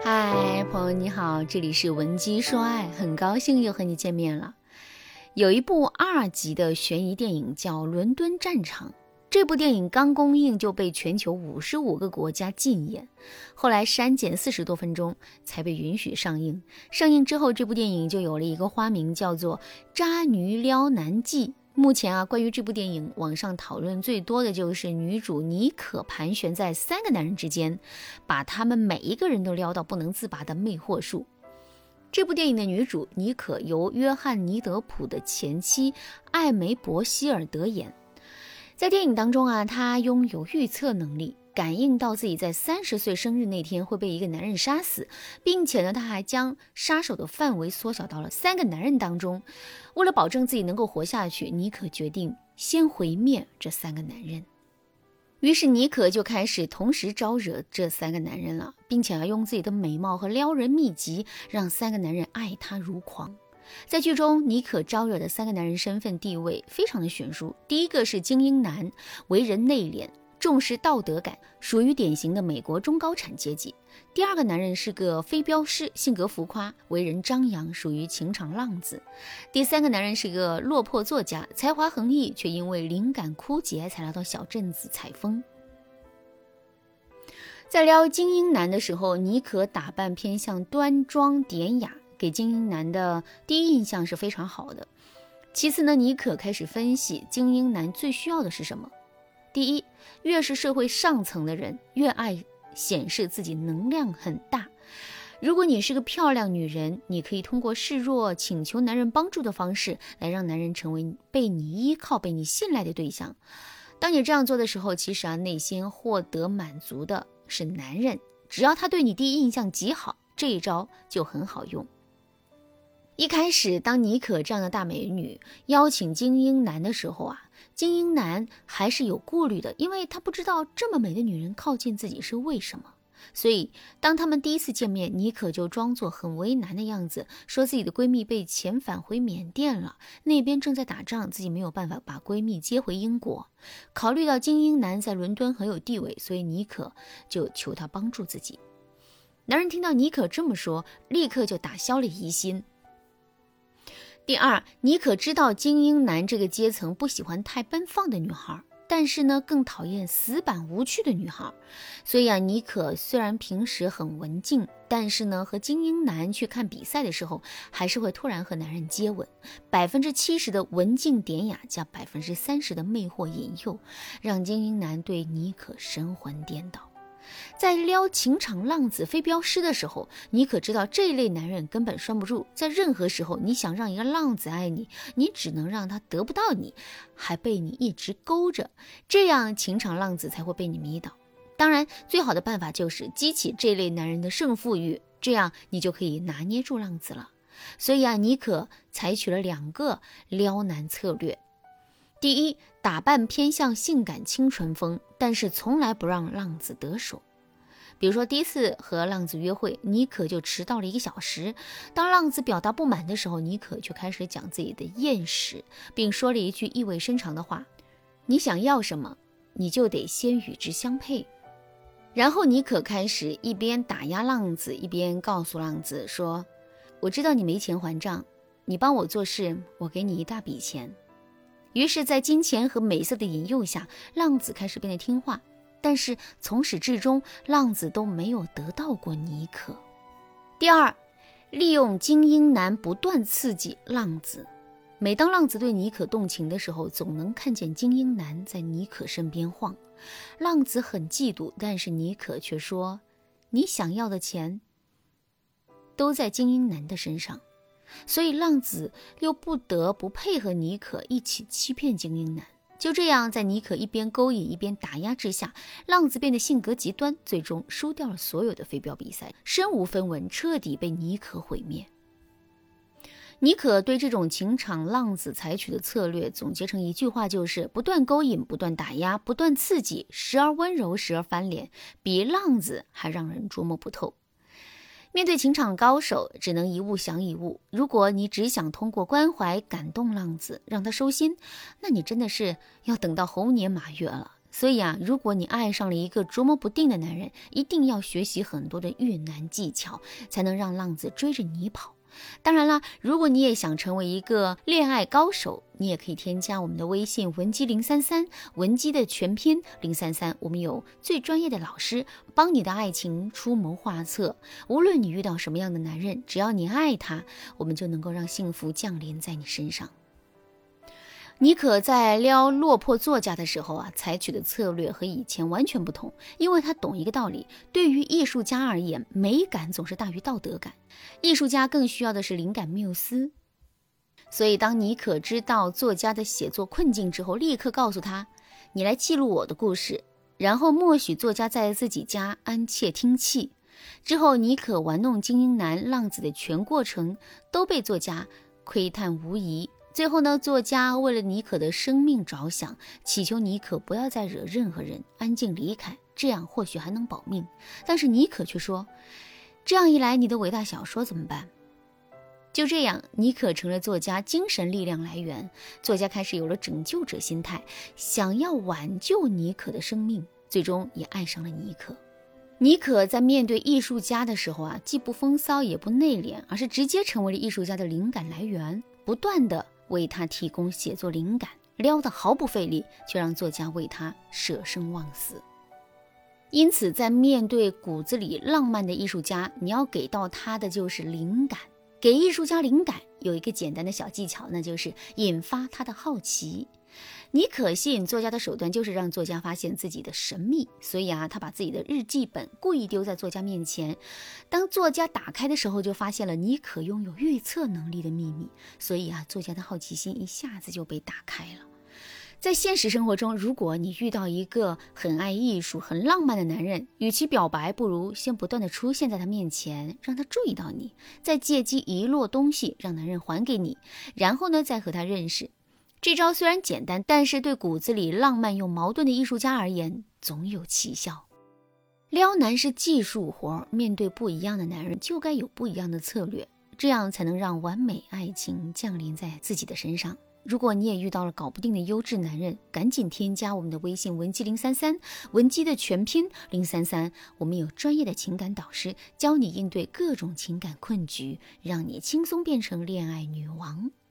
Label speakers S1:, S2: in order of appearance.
S1: 嗨，朋友你好，这里是文姬说爱，很高兴又和你见面了。有一部二级的悬疑电影叫《伦敦战场》，这部电影刚公映就被全球五十五个国家禁演，后来删减四十多分钟才被允许上映。上映之后，这部电影就有了一个花名，叫做《渣女撩男记》。目前啊，关于这部电影，网上讨论最多的就是女主妮可盘旋在三个男人之间，把他们每一个人都撩到不能自拔的魅惑术。这部电影的女主妮可由约翰尼德普的前妻艾梅伯希尔德演，在电影当中啊，她拥有预测能力。感应到自己在三十岁生日那天会被一个男人杀死，并且呢，他还将杀手的范围缩小到了三个男人当中。为了保证自己能够活下去，妮可决定先毁灭这三个男人。于是，妮可就开始同时招惹这三个男人了，并且要用自己的美貌和撩人秘籍，让三个男人爱她如狂。在剧中，妮可招惹的三个男人身份地位非常的悬殊。第一个是精英男，为人内敛。重视道德感，属于典型的美国中高产阶级。第二个男人是个飞镖师，性格浮夸，为人张扬，属于情场浪子。第三个男人是个落魄作家，才华横溢，却因为灵感枯竭才来到小镇子采风。在撩精英男的时候，妮可打扮偏向端庄典雅，给精英男的第一印象是非常好的。其次呢，妮可开始分析精英男最需要的是什么。第一，越是社会上层的人，越爱显示自己能量很大。如果你是个漂亮女人，你可以通过示弱、请求男人帮助的方式来让男人成为被你依靠、被你信赖的对象。当你这样做的时候，其实啊，内心获得满足的是男人。只要他对你第一印象极好，这一招就很好用。一开始，当妮可这样的大美女邀请精英男的时候啊。精英男还是有顾虑的，因为他不知道这么美的女人靠近自己是为什么。所以，当他们第一次见面，妮可就装作很为难的样子，说自己的闺蜜被遣返回缅甸了，那边正在打仗，自己没有办法把闺蜜接回英国。考虑到精英男在伦敦很有地位，所以妮可就求他帮助自己。男人听到妮可这么说，立刻就打消了疑心。第二，妮可知道精英男这个阶层不喜欢太奔放的女孩，但是呢，更讨厌死板无趣的女孩。所以啊，妮可虽然平时很文静，但是呢，和精英男去看比赛的时候，还是会突然和男人接吻。百分之七十的文静典雅，加百分之三十的魅惑引诱，让精英男对妮可神魂颠倒。在撩情场浪子飞镖师的时候，你可知道这类男人根本拴不住。在任何时候，你想让一个浪子爱你，你只能让他得不到你，还被你一直勾着，这样情场浪子才会被你迷倒。当然，最好的办法就是激起这类男人的胜负欲，这样你就可以拿捏住浪子了。所以啊，你可采取了两个撩男策略：第一，打扮偏向性感清纯风，但是从来不让浪子得手。比如说，第一次和浪子约会，妮可就迟到了一个小时。当浪子表达不满的时候，妮可就开始讲自己的艳史，并说了一句意味深长的话：“你想要什么，你就得先与之相配。”然后妮可开始一边打压浪子，一边告诉浪子说：“我知道你没钱还账，你帮我做事，我给你一大笔钱。”于是，在金钱和美色的引诱下，浪子开始变得听话。但是从始至终，浪子都没有得到过妮可。第二，利用精英男不断刺激浪子。每当浪子对妮可动情的时候，总能看见精英男在妮可身边晃。浪子很嫉妒，但是妮可却说：“你想要的钱都在精英男的身上。”所以浪子又不得不配合妮可一起欺骗精英男。就这样，在妮可一边勾引一边打压之下，浪子变得性格极端，最终输掉了所有的飞镖比赛，身无分文，彻底被妮可毁灭。妮可对这种情场浪子采取的策略总结成一句话，就是不断勾引，不断打压，不断刺激，时而温柔，时而翻脸，比浪子还让人捉摸不透。面对情场高手，只能一物降一物。如果你只想通过关怀感动浪子，让他收心，那你真的是要等到猴年马月了。所以啊，如果你爱上了一个捉摸不定的男人，一定要学习很多的越男技巧，才能让浪子追着你跑。当然啦，如果你也想成为一个恋爱高手，你也可以添加我们的微信文姬零三三，文姬的全拼零三三，我们有最专业的老师帮你的爱情出谋划策。无论你遇到什么样的男人，只要你爱他，我们就能够让幸福降临在你身上。妮可在撩落魄作家的时候啊，采取的策略和以前完全不同，因为他懂一个道理：对于艺术家而言，美感总是大于道德感。艺术家更需要的是灵感缪斯。所以，当妮可知道作家的写作困境之后，立刻告诉他：“你来记录我的故事，然后默许作家在自己家安窃听器。”之后，妮可玩弄精英男浪子的全过程都被作家窥探无疑。最后呢，作家为了妮可的生命着想，祈求妮可不要再惹任何人，安静离开，这样或许还能保命。但是妮可却说：“这样一来，你的伟大小说怎么办？”就这样，妮可成了作家精神力量来源。作家开始有了拯救者心态，想要挽救妮可的生命，最终也爱上了妮可。妮可在面对艺术家的时候啊，既不风骚也不内敛，而是直接成为了艺术家的灵感来源，不断的。为他提供写作灵感，撩得毫不费力，却让作家为他舍生忘死。因此，在面对骨子里浪漫的艺术家，你要给到他的就是灵感。给艺术家灵感有一个简单的小技巧，那就是引发他的好奇。妮可吸引作家的手段就是让作家发现自己的神秘，所以啊，他把自己的日记本故意丢在作家面前。当作家打开的时候，就发现了妮可拥有预测能力的秘密，所以啊，作家的好奇心一下子就被打开了。在现实生活中，如果你遇到一个很爱艺术、很浪漫的男人，与其表白，不如先不断的出现在他面前，让他注意到你，再借机遗落东西让男人还给你，然后呢，再和他认识。这招虽然简单，但是对骨子里浪漫又矛盾的艺术家而言，总有奇效。撩男是技术活，面对不一样的男人，就该有不一样的策略，这样才能让完美爱情降临在自己的身上。如果你也遇到了搞不定的优质男人，赶紧添加我们的微信文姬零三三，文姬的全拼零三三，我们有专业的情感导师教你应对各种情感困局，让你轻松变成恋爱女王。